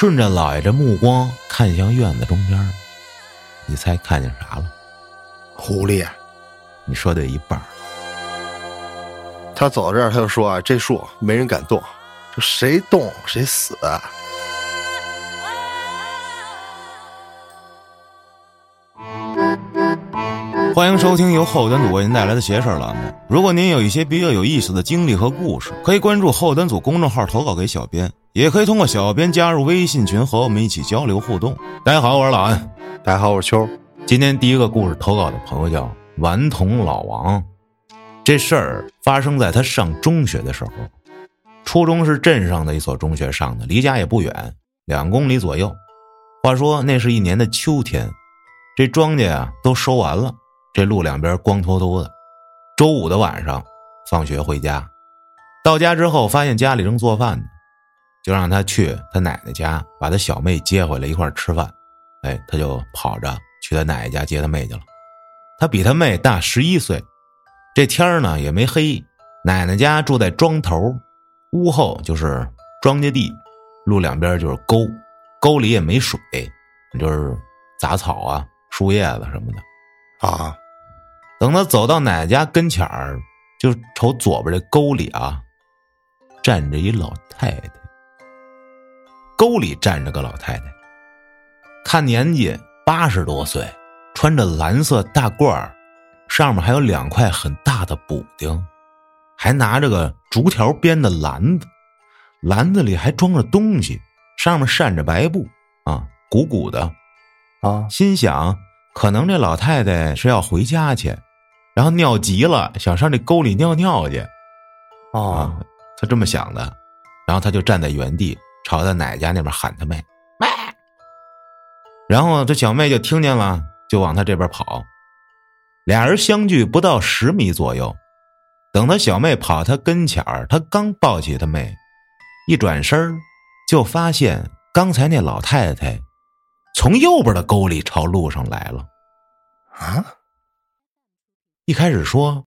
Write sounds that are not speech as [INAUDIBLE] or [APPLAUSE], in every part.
顺着老爷这目光看向院子中间，你猜看见啥了？狐狸。你说对一半。他走到这儿，他就说啊：“这树没人敢动，就谁动谁死。”欢迎收听由后端组为您带来的“邪事儿”栏目。如果您有一些比较有意思的经历和故事，可以关注后端组公众号投稿给小编，也可以通过小编加入微信群和我们一起交流互动。大家好，我是老安。大家好，我是秋。今天第一个故事投稿的朋友叫顽童老王。这事儿发生在他上中学的时候，初中是镇上的一所中学上的，离家也不远，两公里左右。话说那是一年的秋天，这庄稼啊都收完了。这路两边光秃秃的。周五的晚上，放学回家，到家之后发现家里正做饭呢，就让他去他奶奶家把他小妹接回来一块吃饭。哎，他就跑着去他奶奶家接他妹去了。他比他妹大十一岁。这天呢也没黑，奶奶家住在庄头，屋后就是庄稼地，路两边就是沟，沟里也没水，就是杂草啊、树叶子什么的啊。等他走到奶奶家跟前儿，就瞅左边这沟里啊，站着一老太太。沟里站着个老太太，看年纪八十多岁，穿着蓝色大褂儿，上面还有两块很大的补丁，还拿着个竹条编的篮子，篮子里还装着东西，上面扇着白布啊，鼓鼓的啊。心想，可能这老太太是要回家去。然后尿急了，想上这沟里尿尿去，啊，他这么想的，然后他就站在原地，朝他奶奶家那边喊他妹，然后这小妹就听见了，就往他这边跑，俩人相距不到十米左右，等他小妹跑他跟前儿，他刚抱起他妹，一转身就发现刚才那老太太从右边的沟里朝路上来了，啊。一开始说，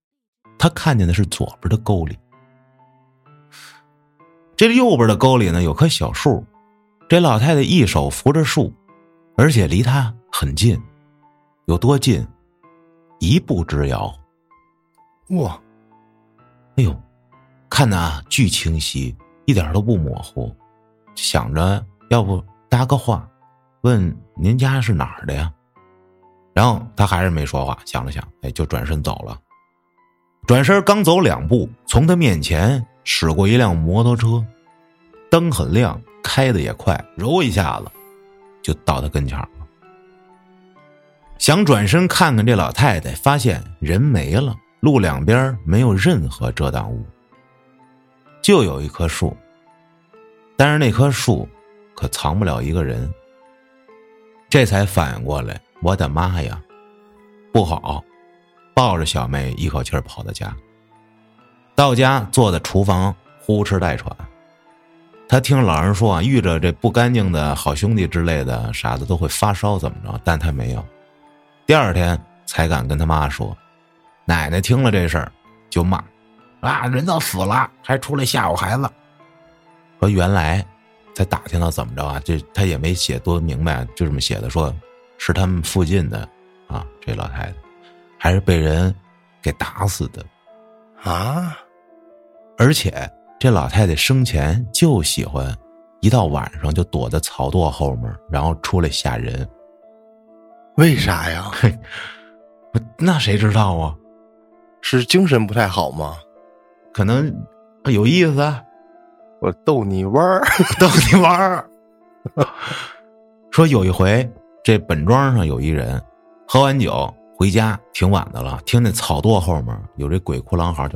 他看见的是左边的沟里，这右边的沟里呢有棵小树，这老太太一手扶着树，而且离他很近，有多近？一步之遥。哇，哎呦，看的巨清晰，一点都不模糊。想着要不搭个话，问您家是哪儿的呀？然后他还是没说话，想了想，哎，就转身走了。转身刚走两步，从他面前驶过一辆摩托车，灯很亮，开的也快，揉一下子就到他跟前了。想转身看看这老太太，发现人没了，路两边没有任何遮挡物，就有一棵树。但是那棵树可藏不了一个人。这才反应过来。我的妈呀，不好！抱着小妹一口气跑到家。到家坐在厨房呼哧带喘。他听老人说啊，遇着这不干净的好兄弟之类的啥的都会发烧，怎么着？但他没有。第二天才敢跟他妈说。奶奶听了这事儿就骂：“啊，人都死了，还出来吓唬孩子。”说原来才打听到怎么着啊？这他也没写多明白，就这么写的说。是他们附近的，啊，这老太太，还是被人给打死的，啊！而且这老太太生前就喜欢一到晚上就躲在草垛后面，然后出来吓人。为啥呀？[LAUGHS] 那谁知道啊？是精神不太好吗？可能有意思。我逗你玩儿，[LAUGHS] 逗你玩儿。说有一回。这本庄上有一人，喝完酒回家挺晚的了，听见草垛后面有这鬼哭狼嚎，就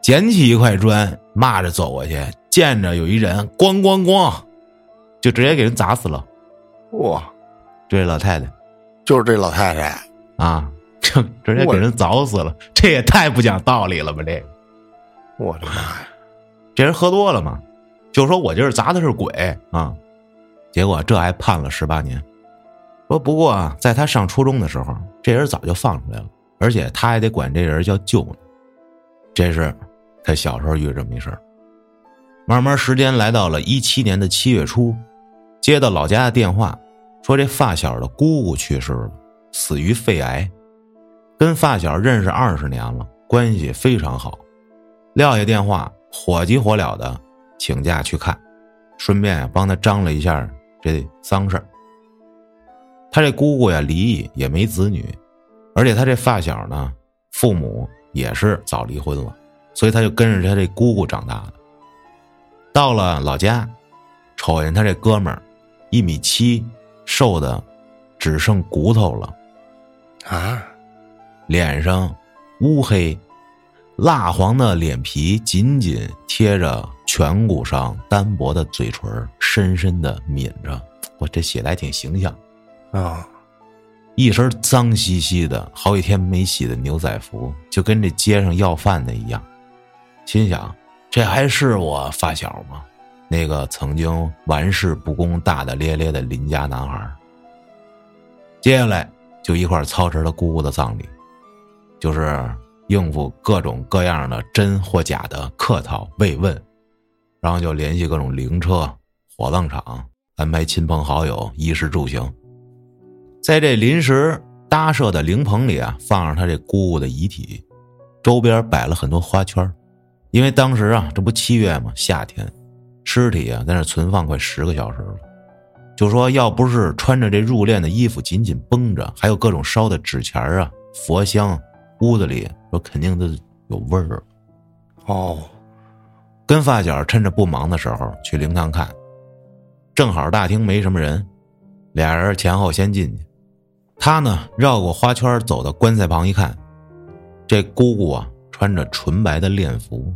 捡起一块砖，骂着走过去，见着有一人，咣咣咣，就直接给人砸死了。哇，这老太太，就是这老太太。啊，就直接给人凿死了，这也太不讲道理了吧？这，我的妈呀，这人喝多了嘛，就说我就是砸的是鬼啊。结果这还判了十八年，说不过啊，在他上初中的时候，这人早就放出来了，而且他还得管这人叫舅呢。这是他小时候遇这么一事儿。慢慢时间来到了一七年的七月初，接到老家的电话，说这发小的姑姑去世了，死于肺癌，跟发小认识二十年了，关系非常好。撂下电话，火急火燎的请假去看，顺便帮他张了一下这丧事儿他这姑姑呀离异，也没子女，而且他这发小呢，父母也是早离婚了，所以他就跟着他这姑姑长大的。到了老家，瞅见他这哥们儿，一米七，瘦的只剩骨头了，啊，脸上乌黑。蜡黄的脸皮紧紧贴着颧骨上单薄的嘴唇，深深的抿着。我这写的还挺形象，啊，一身脏兮兮的，好几天没洗的牛仔服，就跟这街上要饭的一样。心想，这还是我发小吗？那个曾经玩世不恭、大大咧咧的邻家男孩。接下来就一块操持了姑姑的葬礼，就是。应付各种各样的真或假的客套慰问，然后就联系各种灵车、火葬场，安排亲朋好友衣食住行。在这临时搭设的灵棚里啊，放上他这姑姑的遗体，周边摆了很多花圈因为当时啊，这不七月嘛，夏天，尸体啊在那存放快十个小时了。就说要不是穿着这入殓的衣服紧紧绷着，还有各种烧的纸钱啊、佛香。屋子里说肯定都有味儿，哦，跟发小趁着不忙的时候去灵堂看，正好大厅没什么人，俩人前后先进去。他呢绕过花圈走到棺材旁一看，这姑姑啊穿着纯白的殓服，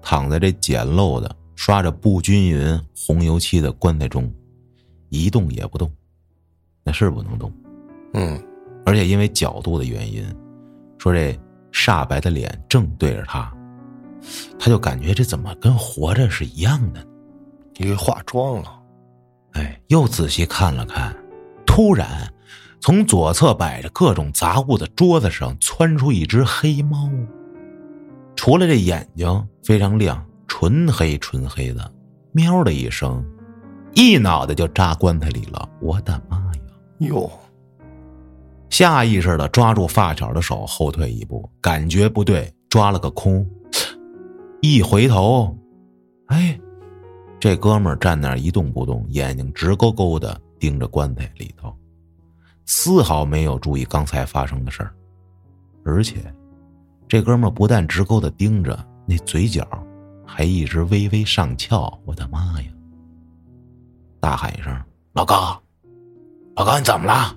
躺在这简陋的刷着不均匀红油漆的棺材中，一动也不动，那是不能动，嗯，而且因为角度的原因。说这煞白的脸正对着他，他就感觉这怎么跟活着是一样的？因为化妆了。哎，又仔细看了看，突然从左侧摆着各种杂物的桌子上窜出一只黑猫，除了这眼睛非常亮，纯黑纯黑的，喵的一声，一脑袋就扎棺材里了。我的妈呀！哟！下意识的抓住发小的手，后退一步，感觉不对，抓了个空。一回头，哎，这哥们儿站那儿一动不动，眼睛直勾勾的盯着棺材里头，丝毫没有注意刚才发生的事儿。而且，这哥们儿不但直勾的盯着，那嘴角还一直微微上翘。我的妈呀！大喊一声：“老高，老高，你怎么了？”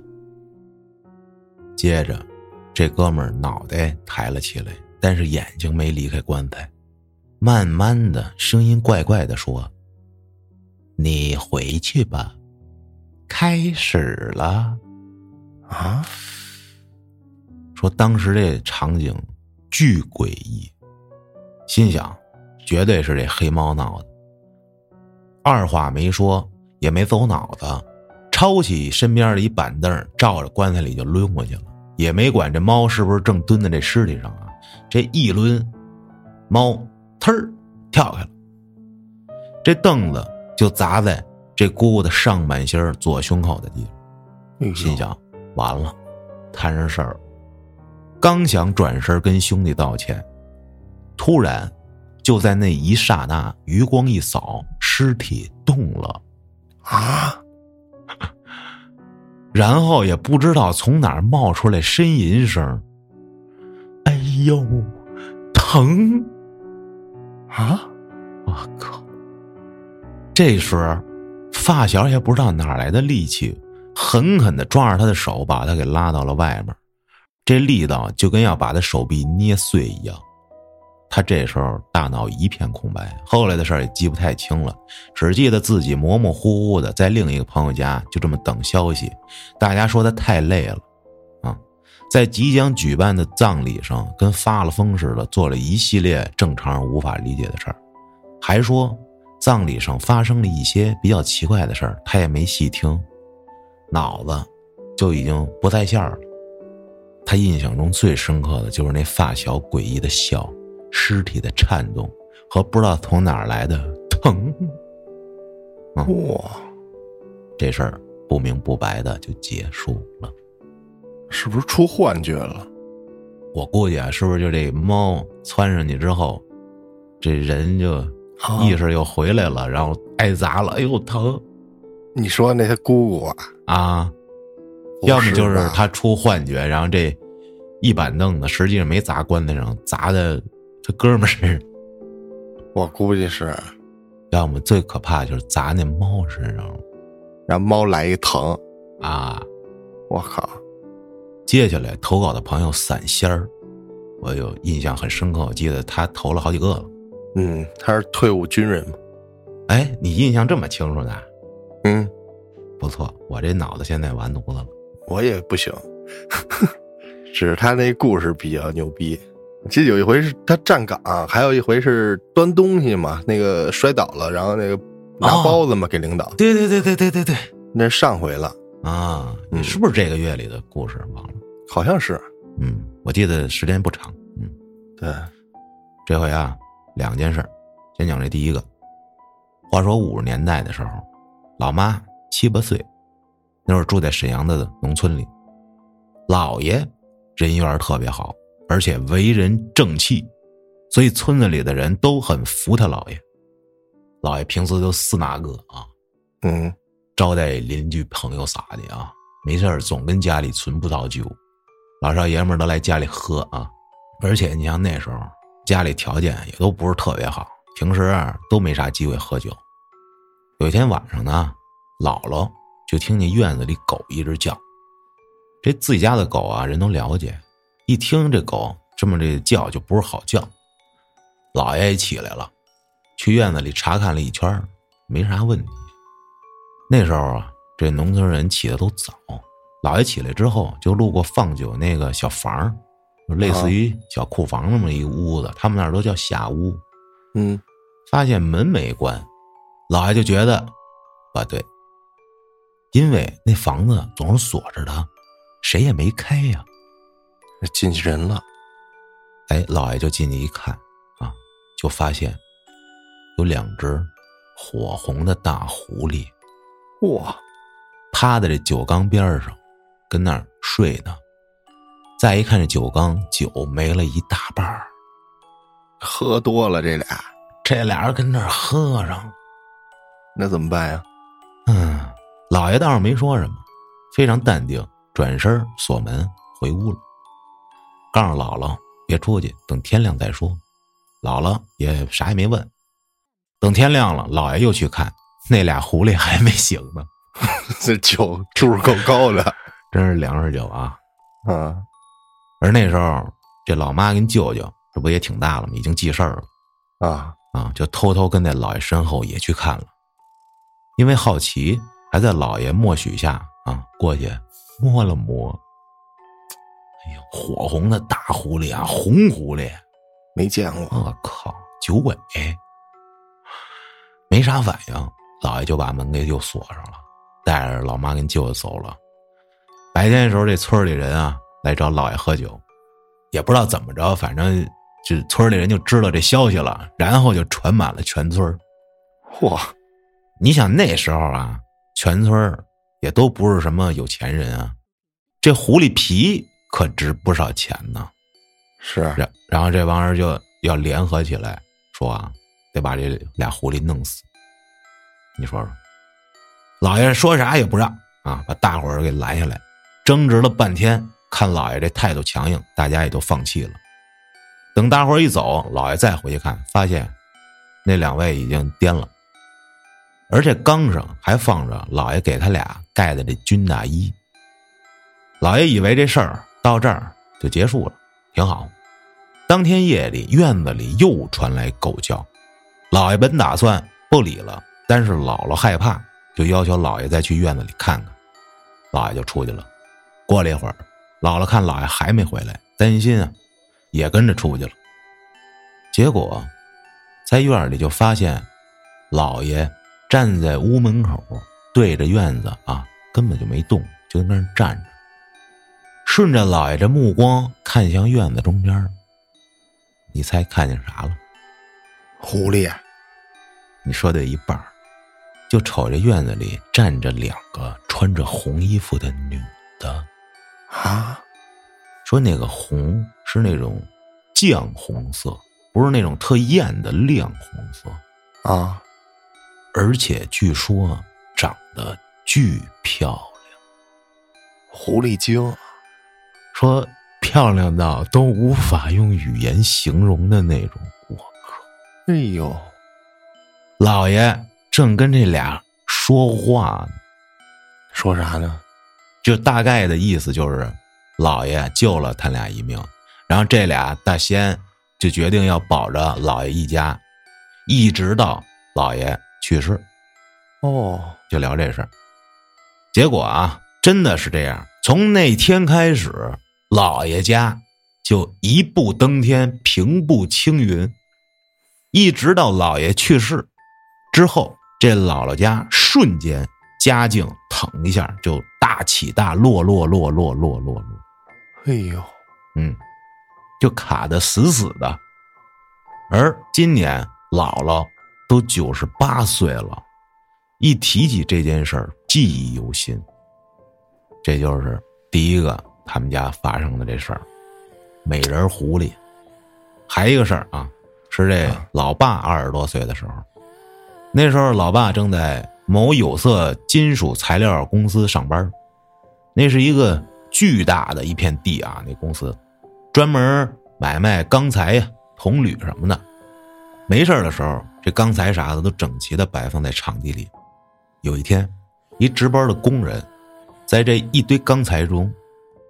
接着，这哥们儿脑袋抬了起来，但是眼睛没离开棺材，慢慢的声音怪怪的说：“你回去吧，开始了。”啊！说当时这场景巨诡异，心想，绝对是这黑猫闹的。二话没说，也没走脑子，抄起身边的一板凳，照着棺材里就抡过去了。也没管这猫是不是正蹲在这尸体上啊？这一抡，猫呲儿跳开了，这凳子就砸在这姑姑的上半身左胸口的地方。心想完了，摊上事儿了。刚想转身跟兄弟道歉，突然就在那一刹那，余光一扫，尸体动了，啊！[LAUGHS] 然后也不知道从哪儿冒出来呻吟声，哎呦，疼！啊！我靠！这时，发小也不知道哪来的力气，狠狠的抓着他的手，把他给拉到了外面，这力道就跟要把他手臂捏碎一样。他这时候大脑一片空白，后来的事儿也记不太清了，只记得自己模模糊糊的在另一个朋友家就这么等消息。大家说他太累了，啊，在即将举办的葬礼上跟发了疯似的做了一系列正常人无法理解的事儿，还说葬礼上发生了一些比较奇怪的事儿，他也没细听，脑子就已经不在线了。他印象中最深刻的就是那发小诡异的笑。尸体的颤动和不知道从哪儿来的疼。砰，哇，这事儿不明不白的就结束了。是不是出幻觉了？我估计啊，是不是就这猫窜上去之后，这人就意识又回来了，然后挨砸了，哎呦疼你说那些姑姑啊，啊！要么就是他出幻觉，然后这一板凳子实际上没砸棺材上，砸的他哥们儿身上；我估计是要么最可怕就是砸那猫身上了让猫来一疼，啊！我靠，接下来投稿的朋友散仙儿，我有印象很深刻，我记得他投了好几个了。嗯，他是退伍军人嘛，哎，你印象这么清楚呢？嗯，不错，我这脑子现在完犊子了。我也不行，[LAUGHS] 只是他那故事比较牛逼。我记得有一回是他站岗，还有一回是端东西嘛，那个摔倒了，然后那个拿哦包子嘛、给领导，对对对对对对对那是上回了，啊！嗯你是不是这个月里的故事忘了？好像是，嗯，我记得时间不长。嗯，对，这回啊，两件事先讲这第一个。话说五十年代的时候，老妈七八岁，那会儿住在沈阳的农村里，姥爷人缘特别好，而且为人正气，所以村子里的人都很服他姥爷。姥爷平时都四那个啊，嗯，招待邻居朋友啥的啊，没事儿总跟家里存葡萄酒，老少爷们儿都来家里喝啊。而且你像那时候家里条件也都不是特别好，平时啊都没啥机会喝酒。有一天晚上呢，姥姥就听见院子里狗一直叫。这自己家的狗啊，人都了解，一听这狗这么这叫就不是好叫。姥爷也起来了，去院子里查看了一圈，没啥问题。那时候啊，这农村人起的都早，姥爷起来之后就路过放酒那个小房类似于小库房那么一屋子，他们那儿都叫下屋。嗯，发现门没关，姥爷就觉得不对，因为那房子总是锁着的，谁也没开呀。进去人了，哎，老爷就进去一看啊，就发现有两只火红的大狐狸哇，趴在这酒缸边上，跟那儿睡呢。再一看这酒缸，酒没了一大半儿，喝多了这俩，这俩人跟那儿喝上。那怎么办呀？嗯，老爷倒是没说什么，非常淡定，转身锁门回屋了，告诉姥姥别出去，等天亮再说。姥姥也啥也没问。等天亮了，姥爷又去看，那俩狐狸还没醒呢，[LAUGHS] 这酒度数够高的，真是粮食酒啊！啊，而那时候，这老妈跟舅舅这不也挺大了吗？已经记事儿了啊，啊，就偷偷跟在姥爷身后也去看了，因为好奇，还在老爷默许下啊过去摸了摸。哎呦，火红的大狐狸啊，红狐狸！没见过，我靠，九尾，没啥反应，老爷就把门给又锁上了，带着老妈跟舅舅走了。白天的时候，这村里人啊来找老爷喝酒，也不知道怎么着，反正这村里人就知道这消息了，然后就传满了全村儿。嚯，你想那时候啊，全村儿也都不是什么有钱人啊，这狐狸皮可值不少钱呢。是然然后这帮人就要联合起来说啊，得把这俩狐狸弄死。你说说，老爷说啥也不让啊，把大伙儿给拦下来，争执了半天，看老爷这态度强硬，大家也都放弃了。等大伙儿一走，老爷再回去看，发现那两位已经颠了，而且缸上还放着老爷给他俩盖的这军大衣。老爷以为这事儿到这儿就结束了，挺好。当天夜里，院子里又传来狗叫，老爷本打算不理了，但是姥姥害怕，就要求老爷再去院子里看看。老爷就出去了。过了一会儿，姥姥看老爷还没回来，担心啊，也跟着出去了。结果，在院里就发现，老爷站在屋门口，对着院子啊，根本就没动，就在那儿站着。顺着老爷这目光看向院子中间，你猜看见啥了？狐狸，啊。你说对一半儿就瞅着院子里站着两个穿着红衣服的女的，啊，说那个红是那种绛红色，不是那种特艳的亮红色，啊，而且据说长得巨漂亮，狐狸精，说漂亮到都无法用语言形容的那种。我靠！哎呦，老爷正跟这俩说话呢，说啥呢？就大概的意思就是，老爷救了他俩一命，然后这俩大仙就决定要保着老爷一家，一直到老爷去世，哦，就聊这事儿。结果啊，真的是这样，从那天开始，老爷家就一步登天，平步青云，一直到老爷去世之后，这姥姥家瞬间家境腾一下就大起大落，落落落落落落，哎呦，嗯，就卡的死死的。而今年姥姥都九十八岁了，一提起这件事儿，记忆犹新。这就是第一个他们家发生的这事儿，美人狐狸。还一个事儿啊，是这老爸二十多岁的时候，那时候老爸正在某有色金属材料公司上班，那是一个巨大的一片地啊，那公司专门买卖钢材呀、铜铝什么的。没事的时候，这钢材啥的都整齐的摆放在场地里。有一天，一值班的工人在这一堆钢材中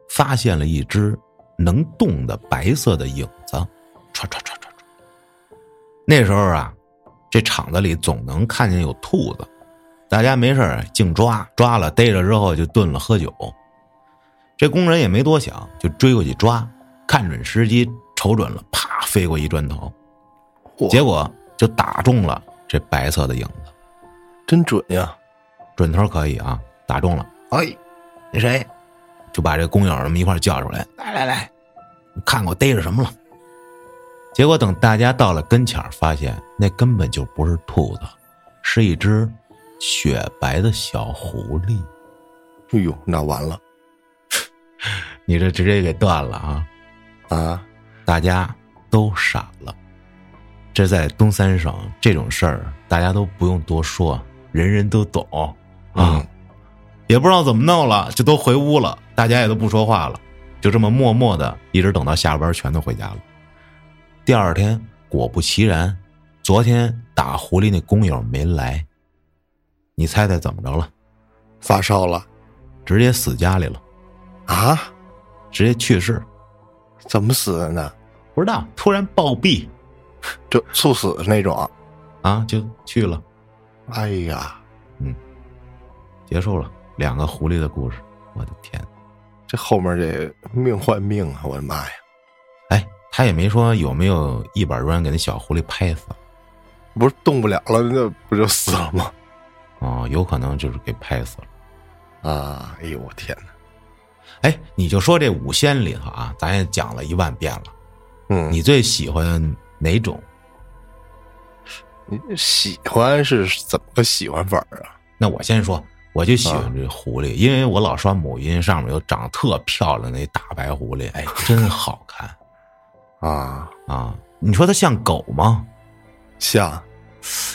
发现了一只能动的白色的影子，唰唰唰唰唰。那时候啊，这厂子里总能看见有兔子，大家没事净抓，抓了逮着之后就炖了喝酒。这工人也没多想，就追过去抓，看准时机，瞅准了，啪飞过一砖头，结果就打中了这白色的影子，真准呀！准头可以啊，打中了。哎，那谁，就把这工友们一块儿叫出来，来来来，你看我逮着什么了？结果等大家到了跟前儿，发现那根本就不是兔子，是一只雪白的小狐狸。哎呦，那完了 [LAUGHS] 你这直接给断了啊！啊！大家都傻了。这在东三省这种事儿，大家都不用多说，人人都懂啊。嗯也不知道怎么弄了，就都回屋了，大家也都不说话了，就这么默默的，一直等到下班，全都回家了。第二天，果不其然，昨天打狐狸那工友没来，你猜猜怎么着了？发烧了直接死家里了，啊？直接去世，怎么死的呢？不知道突然暴毙 [LAUGHS] 就猝死那种？啊，就去了。哎呀，嗯结束了，两个狐狸的故事，我的天！这后面这命换命啊！我的妈呀！哎，他也没说有没有一板砖给那小狐狸拍死，不是动不了了，那不就死了吗？哦，有可能就是给拍死了。啊！哎呦，我天哪！哎，你就说这五仙里头啊，咱也讲了一万遍了，嗯，你最喜欢哪种？你喜欢是怎么个喜欢法儿啊？那我先说，我就喜欢这狐狸，因为我老刷某音，上面有长得特漂亮那大白狐狸，哎，真好看 [LAUGHS] 啊，啊！你说它像狗吗？像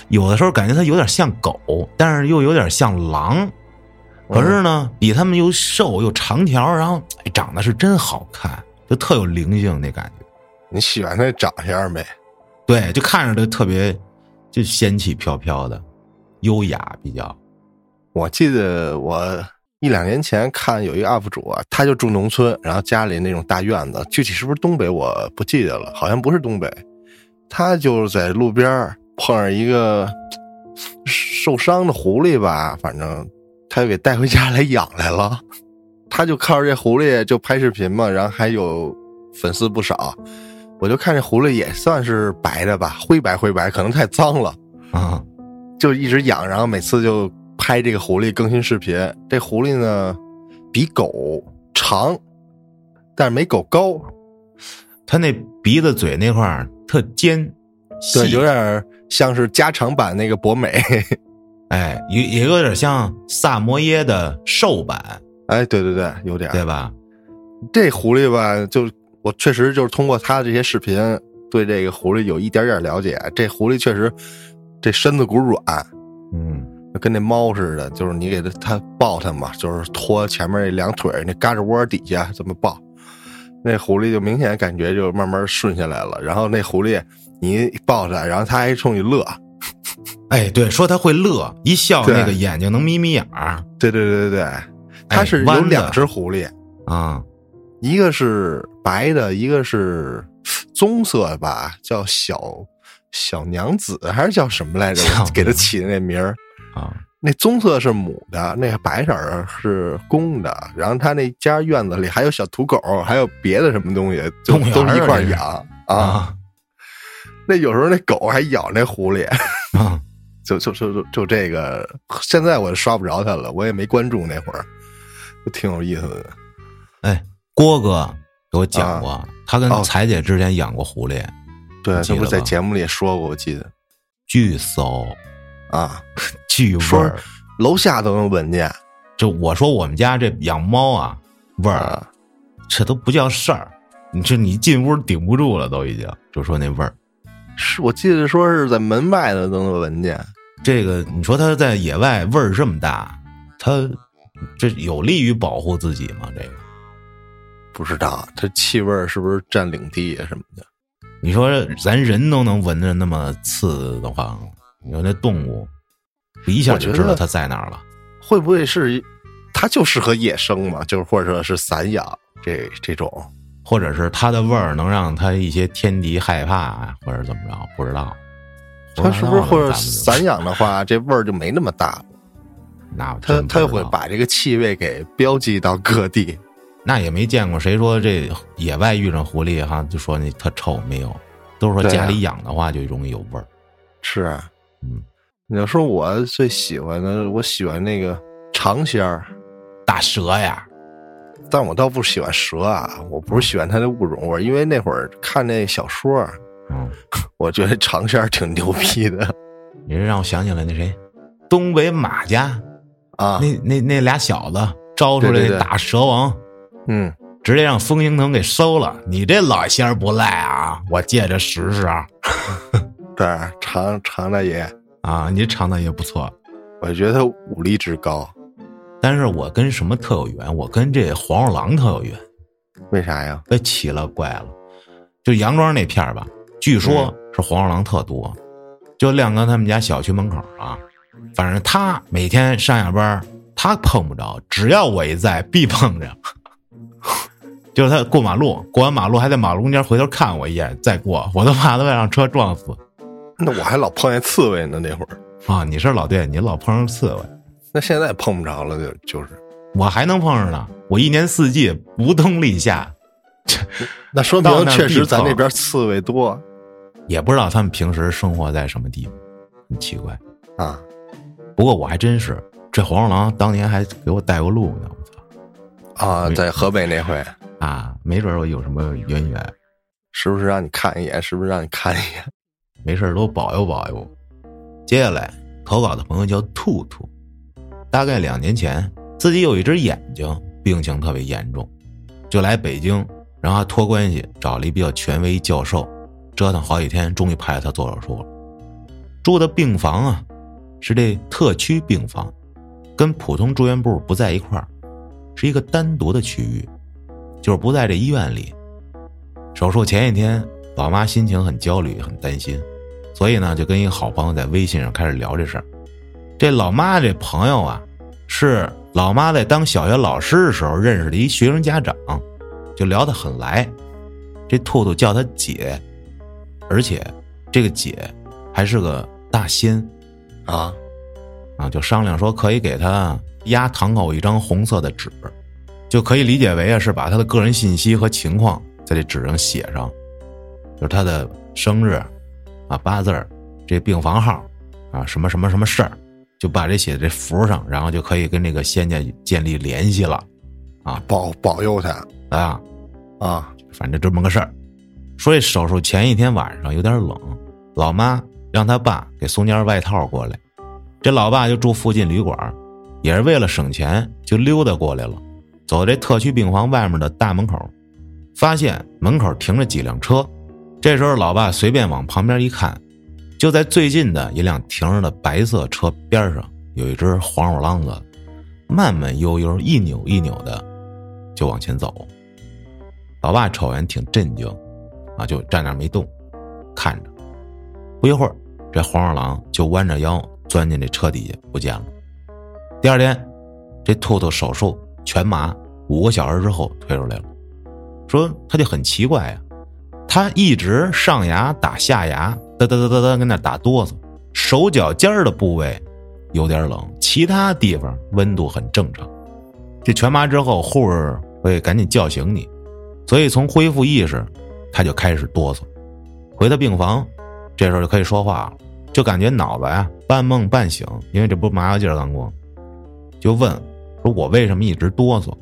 有的时候感觉它有点像狗，但是又有点像狼。可是呢，比它们又瘦又长条，然后哎，长得是真好看，就特有灵性那感觉。你喜欢那长相呗？对，就看着它特别，就仙气飘飘的，优雅比较。我记得我一两年前看有一个 UP 主啊，他就住农村，然后家里那种大院子，具体是不是东北我不记得了，好像不是东北。他就是在路边碰上一个受伤的狐狸吧，反正他就给带回家来养来了。他就靠着这狐狸就拍视频嘛，然后还有粉丝不少。我就看这狐狸也算是白的吧，灰白灰白，可能太脏了。啊，就一直养，然后每次就拍这个狐狸更新视频。这狐狸呢，比狗长，但是没狗高，它那鼻子嘴那块儿特尖，对，有点像是加长版那个博美。[LAUGHS] 哎，也也有点像萨摩耶的瘦版，哎，对对对，有点对吧？这狐狸吧，就我确实就是通过他的这些视频，对这个狐狸有一点点了解。这狐狸确实，这身子骨软，嗯，跟那猫似的，就是你给它它抱它嘛，就是拖前面那两腿那嘎吱窝底下这么抱，那狐狸就明显感觉就慢慢顺下来了。然后那狐狸你抱它，然后它还冲你乐。[LAUGHS] 哎，对，说它会乐，一笑那个眼睛能眯眯眼儿。对对对对对，它是有两只狐狸啊，一个是白的，一个是棕色吧，叫小小娘子还是叫什么来着？给它起的那名儿啊。那棕色是母的，那个白色是公的。然后他那家院子里还有小土狗，还有别的什么东西，就都一块养啊。那有时候那狗还咬那狐狸。[LAUGHS] 啊，就就就就就这个，现在我刷不着他了，我也没关注那会儿，就挺有意思的。哎，郭哥给我讲过，他跟彩姐之前养过狐狸，对，他不在节目里也说过，我记得，巨骚啊，[LAUGHS] 巨味儿，楼下都能闻见。就我说我们家这养猫啊，味儿，这都不叫事儿，你这你进屋顶不住了，都已经，就说那味儿。是我记得说是在门外的都能闻见。这个你说它在野外味儿这么大，它这有利于保护自己吗？这个不知道，它气味是不是占领地啊什么的？你说咱人都能闻着那么刺的话，你说那动物一下就知道它在哪儿了。会不会是它就适合野生嘛？就是或者说是散养这这种。或者是它的味儿能让它一些天敌害怕啊，或者怎么着？不知道。它是不是或者散养的话，这味儿就没那么大了？那它它就会把这个气味给标记到各地。那也没见过谁说这野外遇上狐狸哈，就说那特臭没有？都是说家里养的话就容易有味儿。是，嗯。你要说我最喜欢的，我喜欢那个长仙儿、大蛇呀。但我倒不喜欢蛇啊，我不是喜欢它的物种，我因为那会儿看那小说，嗯，[LAUGHS] 我觉得长仙儿挺牛逼的。你这让我想起来那谁，东北马家啊，那那那俩小子招出来打蛇王，嗯，直接让风行腾给收了。你这老仙儿不赖啊，我借着试试。[LAUGHS] 对，常常大爷啊，你长大爷不错，我觉得武力值高。但是我跟什么特有缘？我跟这黄鼠狼特有缘，为啥呀？哎，奇了怪了，就杨庄那片儿吧，据说是黄鼠狼特多。就亮哥他们家小区门口啊，反正他每天上下班，他碰不着，只要我一在，必碰着。[LAUGHS] 就是他过马路，过完马路还在马路中间回头看我一眼，再过，我都怕他让车撞死。那我还老碰见刺猬呢，那会儿啊，你是老弟，你老碰上刺猬。那现在碰不着了，就就是，我还能碰上呢。我一年四季无冬立夏，那说明确实咱那边刺猬多。也不知道他们平时生活在什么地方，很奇怪啊。不过我还真是，这黄鼠狼当年还给我带过路呢。啊，在河北那回啊，没准我有什么渊源，是不是让你看一眼？是不是让你看一眼？没事多保佑保佑。接下来投稿的朋友叫兔兔。大概两年前，自己有一只眼睛病情特别严重，就来北京，然后托关系找了一比较权威教授，折腾好几天，终于派他做手术了。住的病房啊，是这特区病房，跟普通住院部不在一块儿，是一个单独的区域，就是不在这医院里。手术前一天，老妈心情很焦虑，很担心，所以呢，就跟一个好朋友在微信上开始聊这事儿。这老妈这朋友啊，是老妈在当小学老师的时候认识的一学生家长，就聊得很来。这兔兔叫她姐，而且这个姐还是个大仙啊啊！就商量说可以给他压堂口一张红色的纸，就可以理解为啊是把他的个人信息和情况在这纸上写上，就是他的生日啊、八字儿、这病房号啊、什么什么什么事儿。就把这写在这符上，然后就可以跟这个仙家建立联系了，啊，保保佑他啊啊，反正这么个事儿。说这手术前一天晚上有点冷，老妈让他爸给送件外套过来。这老爸就住附近旅馆，也是为了省钱，就溜达过来了。走这特区病房外面的大门口，发现门口停着几辆车。这时候，老爸随便往旁边一看，就在最近的一辆停着的白色车边上，有一只黄鼠狼子，慢慢悠悠、一扭一扭的就往前走。老爸瞅完挺震惊，啊，就站那没动，看着。不一会儿，这黄鼠狼就弯着腰。钻进这车底下不见了。第二天，这兔兔手术全麻，五个小时之后推出来了。说他就很奇怪呀，他一直上牙打下牙，哒哒哒哒哒跟那打哆嗦，手脚尖的部位有点冷，其他地方温度很正常。这全麻之后，护士会赶紧叫醒你，所以从恢复意识，他就开始哆嗦。回到病房，这时候就可以说话了。就感觉脑子呀半梦半醒，因为这不麻药劲儿刚过，就问说：“我为什么一直哆嗦？”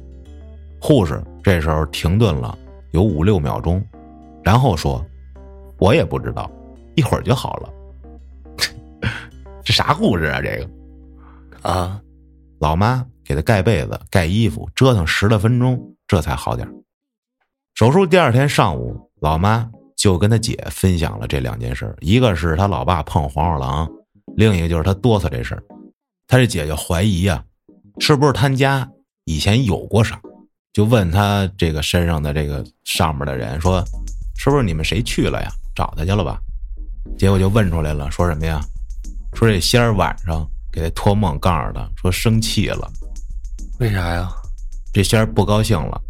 护士这时候停顿了有五六秒钟，然后说：“我也不知道，一会儿就好了。[LAUGHS] ”这啥故事啊？这个啊，老妈给他盖被子、盖衣服，折腾十来分钟，这才好点手术第二天上午，老妈。就跟他姐分享了这两件事一个是他老爸碰黄鼠狼，另一个就是他哆嗦这事儿。他这姐姐怀疑啊，是不是他家以前有过啥？就问他这个身上的这个上面的人说，是不是你们谁去了呀？找他去了吧？结果就问出来了，说什么呀？说这仙儿晚上给他托梦告诉他，说生气了。为啥呀？这仙儿不高兴了，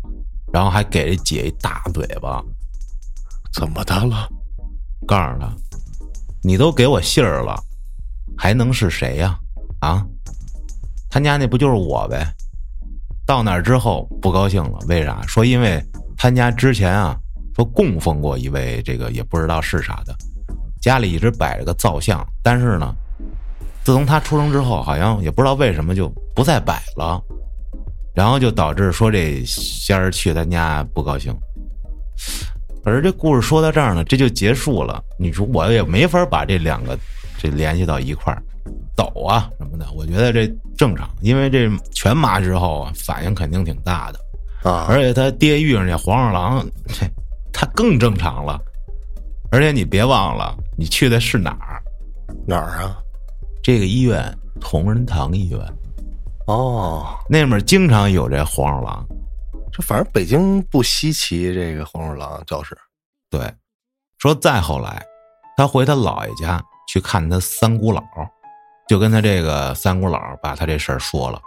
然后还给这姐一大嘴巴。怎么的了？告诉他，你都给我信儿了，还能是谁呀？啊，他家那不就是我呗？到那儿之后不高兴了，为啥？说因为他家之前啊，说供奉过一位这个也不知道是啥的，家里一直摆着个造像，但是呢，自从他出生之后，好像也不知道为什么就不再摆了，然后就导致说这仙儿去他家不高兴。而这故事说到这儿呢，这就结束了。你说我也没法把这两个这联系到一块儿，抖啊什么的，我觉得这正常，因为这全麻之后啊，反应肯定挺大的啊。而且他爹遇上这黄鼠狼，这他更正常了。而且你别忘了，你去的是哪儿？哪儿啊？这个医院同仁堂医院。哦，那面经常有这黄鼠狼。这反正北京不稀奇，这个黄鼠狼就是。对，说再后来，他回他姥爷家去看他三姑姥，就跟他这个三姑姥把他这事儿说了。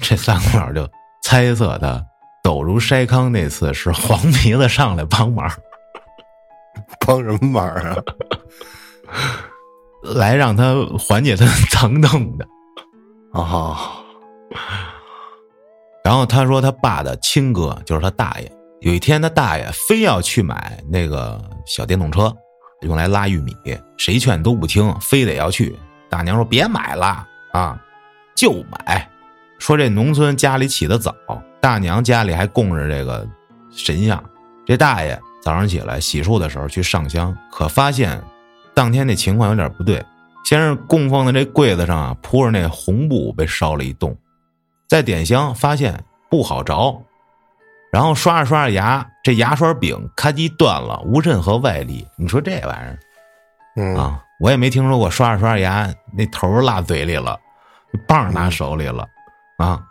这三姑姥就猜测他走如筛糠那次是黄皮子上来帮忙，[LAUGHS] 帮什么忙啊？来让他缓解他疼痛的啊。然后他说，他爸的亲哥就是他大爷。有一天，他大爷非要去买那个小电动车，用来拉玉米，谁劝都不听，非得要去。大娘说：“别买了啊，就买。”说这农村家里起得早，大娘家里还供着这个神像。这大爷早上起来洗漱的时候去上香，可发现当天那情况有点不对。先是供奉的这柜子上啊铺着那红布被烧了一洞。再点香，发现不好着，然后刷着刷着牙，这牙刷柄咔叽断了，无任何外力。你说这玩意儿，嗯啊，我也没听说过刷着刷着牙那头落嘴里了，棒拿手里了，啊，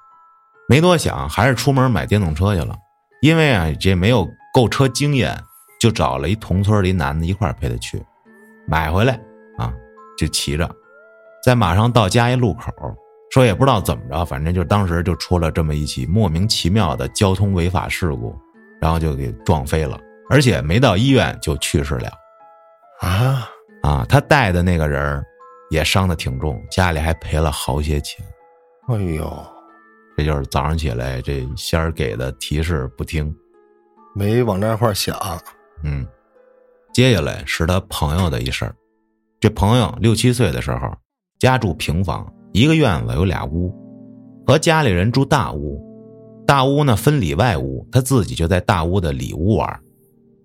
没多想，还是出门买电动车去了。因为啊，这没有购车经验，就找了一同村的一男的一块陪他去，买回来啊，就骑着，在马上到家一路口。说也不知道怎么着，反正就当时就出了这么一起莫名其妙的交通违法事故，然后就给撞飞了，而且没到医院就去世了，啊啊！他带的那个人也伤的挺重，家里还赔了好些钱。哎呦，这就是早上起来这仙儿给的提示不听，没往那块想。嗯，接下来是他朋友的一事儿，这朋友六七岁的时候，家住平房。一个院子有俩屋，和家里人住大屋。大屋呢分里外屋，他自己就在大屋的里屋玩。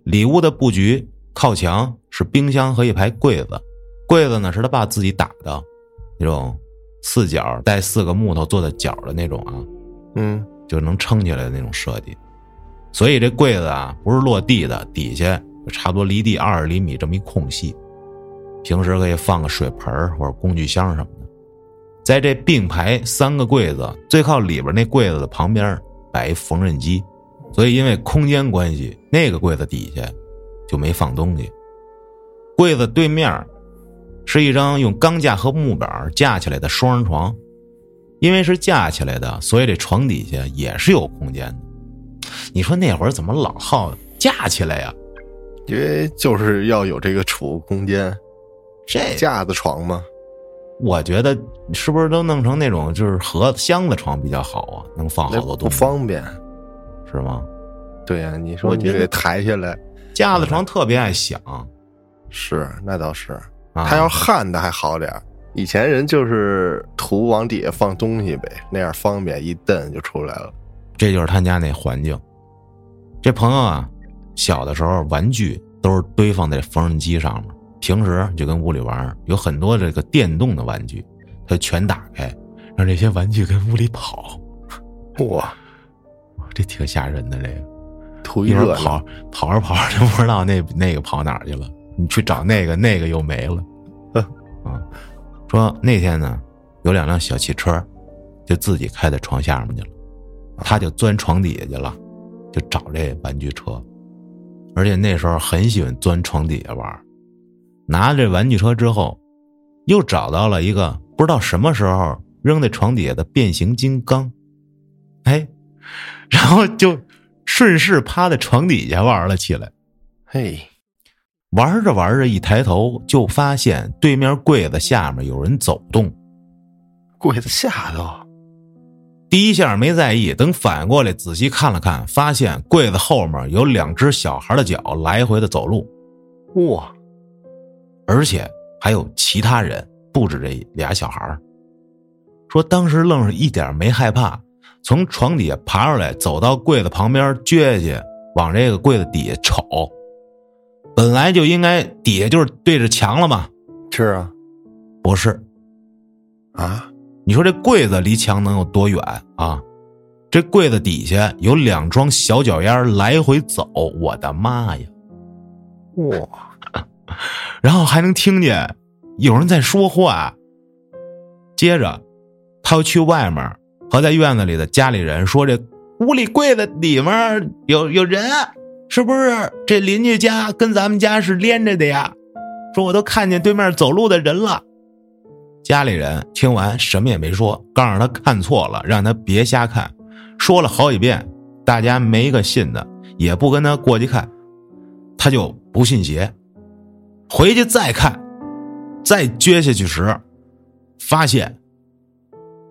里屋的布局靠墙是冰箱和一排柜子，柜子呢是他爸自己打的，那种四角带四个木头做的角的那种啊，嗯，就能撑起来的那种设计。所以这柜子啊不是落地的，底下差不多离地二十厘米这么一空隙，平时可以放个水盆或者工具箱什么的。在这并排三个柜子最靠里边那柜子的旁边摆一缝纫机，所以因为空间关系，那个柜子底下就没放东西。柜子对面是一张用钢架和木板架起来的双人床，因为是架起来的，所以这床底下也是有空间的。你说那会儿怎么老好架起来呀？因为就是要有这个储物空间，这架子床嘛。我觉得是不是都弄成那种就是盒子箱子床比较好啊？能放好多东西，不方便。是吗？对呀、你说你给抬下来，架子床特别爱响是那倒是。啊。他要焊的还好点儿以前人就是土往底下放东西呗，那样方便，一蹬就出来了。这就是他家那环境。这朋友啊，小的时候玩具都是堆放在缝纫机上面，平时就跟屋里玩儿，有很多这个电动的玩具，他全打开，让这些玩具跟屋里跑，[LAUGHS] 哇，这挺吓人的。这个图一跑，跑着跑着就不知道那那个跑哪儿去了，你去找那个，那个又没了。啊，说那天呢，有两辆小汽车，就自己开在床下面去了，他就钻床底下去了，就找这玩具车，而且那时候很喜欢钻床底下玩儿。拿着这玩具车之后，又找到了一个不知道什么时候扔在床底下的变形金刚，哎，然后就顺势趴在床底下玩了起来。嘿，玩着玩着，一抬头就发现对面柜子下面有人走动。柜子下头，第一下没在意，等反过来仔细看了看，发现柜子后面有两只小孩的脚来回的走路，哇，而且还有其他人，不止这俩小孩儿说当时愣是一点没害怕，从床底下爬出来，走到柜子旁边撅去，往这个柜子底下瞅。本来就应该底下就是对着墙了嘛，是啊，不是？啊，你说这柜子离墙能有多远啊？这柜子底下有两双小脚丫来回走，我的妈呀！哇，[LAUGHS] 然后还能听见有人在说话。接着，他又去外面和在院子里的家里人说：“这屋里柜子里面有有人，是不是？这邻居家跟咱们家是连着的呀？”说我都看见对面走路的人了。家里人听完什么也没说，告诉他看错了，让他别瞎看。说了好几遍，大家没一个信的，也不跟他过去看，他就不信邪。回去再看，再撅下去时，发现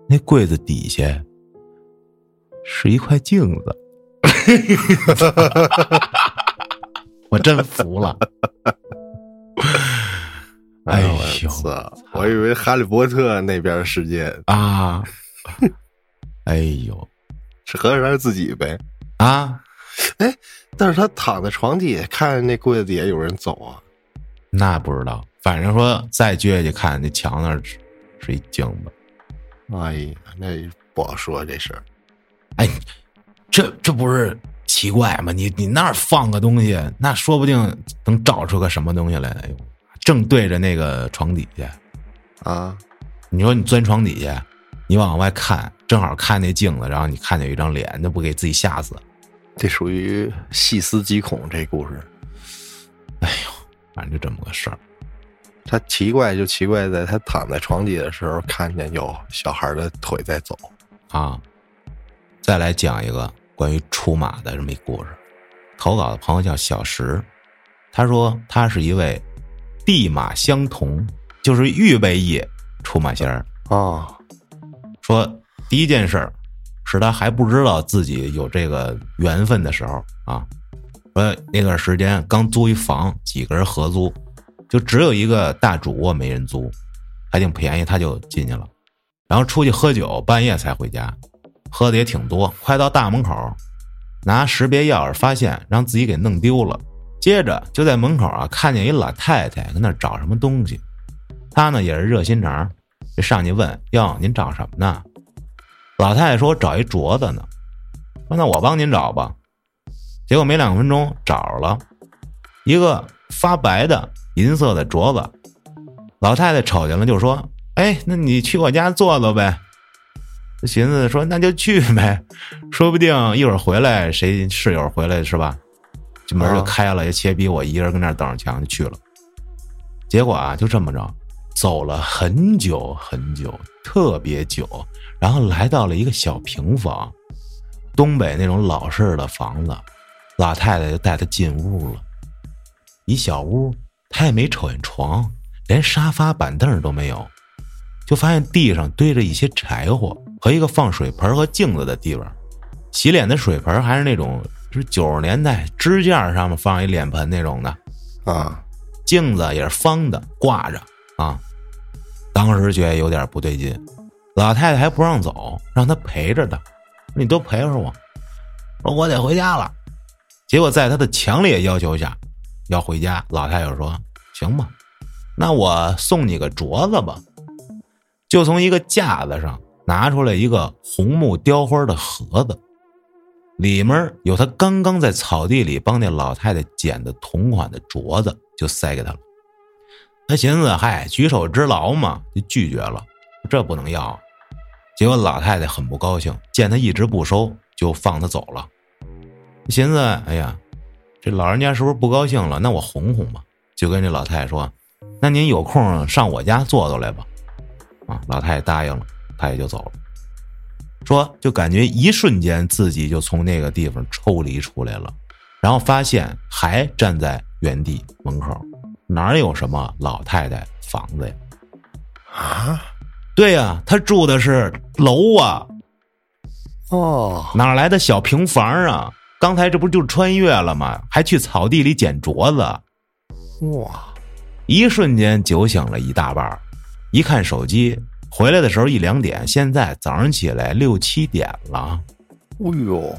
那柜子底下是一块镜子。[LAUGHS] 我真服了。[LAUGHS] 哎呦我以为哈利波特那边世界啊！哎呦是合着他自己呗。啊！哎但是他躺在床底下，看见那柜子底下有人走啊。那不知道，反正说再撅下去看，那墙那儿是是一镜子。哎呀，那不好说这事儿。哎，这这不是奇怪吗？你你那儿放个东西，那说不定能找出个什么东西来。哎呦，正对着那个床底下，啊，你说你钻床底下，你往外看，正好看那镜子，然后你看见有一张脸，那不给自己吓死？这属于细思极恐这故事。反正就这么个事儿。他奇怪就奇怪在他躺在床底的时候，看见有小孩的腿在走。啊，再来讲一个关于出马的这么一故事。投稿的朋友叫小石，他说他是一位地马相同，就是预备役出马仙儿。啊，说第一件事儿是他还不知道自己有这个缘分的时候啊，说那段时间刚租一房，几个人合租，就只有一个大主卧没人租，还挺便宜，他就进去了，然后出去喝酒，半夜才回家，喝的也挺多，快到大门口，拿 [LAUGHS] 识别钥匙发现让自己给弄丢了，接着就在门口啊看见一老太太跟那找什么东西，他呢也是热心肠，就上去问：“哟，您找什么呢？”老太太说：“我找一镯子呢。”说：“那我帮您找吧。”结果没两分钟找着了，一个发白的银色的镯子。老太太瞅见了就说：“哎，那你去我家坐坐呗。”寻思说：“那就去呗，[LAUGHS] 说不定一会儿回来，谁室友回来是吧？这门就开了，也且比我一个人跟那等着强就去了。结果啊，就这么着，走了很久很久，特别久，然后来到了一个小平房，东北那种老式的房子。老太太就带他进屋了，一小屋，他也没瞅见床，连沙发板凳都没有，就发现地上堆着一些柴火。和一个放水盆和镜子的地方，洗脸的水盆还是那种是九十年代支架上面放一脸盆那种的，啊，镜子也是方的挂着啊。当时觉得有点不对劲，老太太还不让走，让他陪着她，你多陪会儿我，说我得回家了。结果在他的强烈要求下，要回家，老太太说行吧，那我送你个镯子吧，就从一个架子上。拿出来一个红木雕花的盒子，里面有他刚刚在草地里帮那老太太捡的同款的镯子，就塞给他了。他寻思，嗨，举手之劳嘛，就拒绝了。这不能要。结果老太太很不高兴，见他一直不收，就放他走了。寻思，哎呀，这老人家是不是不高兴了？那我哄哄吧。就跟这老太太说：“那您有空上我家坐坐来吧。”啊，老太太答应了。他也就走了，说就感觉一瞬间自己就从那个地方抽离出来了，然后发现还站在原地门口，哪有什么老太太房子呀？啊，对呀，他住的是楼啊，哦，哪来的小平房啊？刚才这不就穿越了吗？还去草地里捡镯子，哇！一瞬间酒醒了一大半，一看手机。回来的时候一两点，现在早上起来六七点了。哎呦，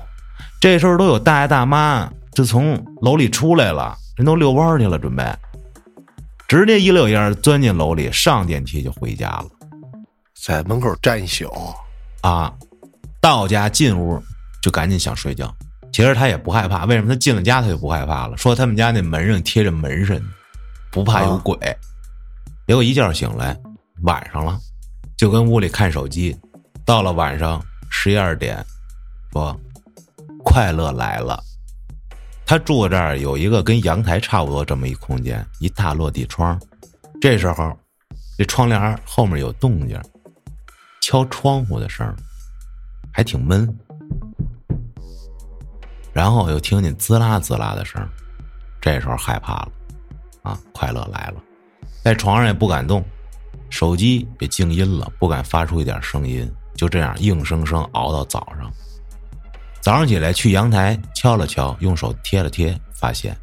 这时候都有大爷大妈就从楼里出来了，人都遛弯去了，准备直接一溜烟钻进楼里，上电梯就回家了，在门口站一宿啊。到家进屋就赶紧想睡觉，其实他也不害怕，为什么他进了家他就不害怕了？说他们家那门上贴着门神，不怕有鬼。结果一觉醒来，晚上了。就跟屋里看手机，到了晚上十一二点，说快乐来了。他住这儿有一个跟阳台差不多这么一空间，一大落地窗。这时候，这窗帘后面有动静，敲窗户的声还挺闷。然后又听见滋啦滋啦的声这时候害怕了，啊，快乐来了，在床上也不敢动。手机也静音了，不敢发出一点声音，就这样硬生生熬到早上。早上起来去阳台敲了敲，用手贴了贴，发现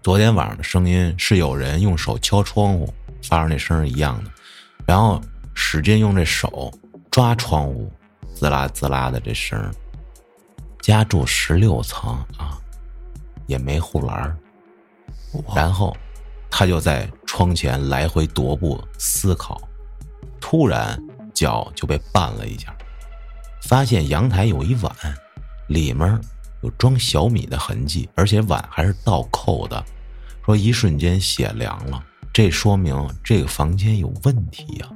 昨天晚上的声音是有人用手敲窗户发出那声一样的，然后使劲用这手抓窗户，滋啦滋啦的这声。家住十六层啊，也没护栏然后。他就在窗前来回踱步思考，突然脚就被绊了一下，发现阳台有一碗，里面有装小米的痕迹，而且碗还是倒扣的。说一瞬间血凉了，这说明这个房间有问题呀！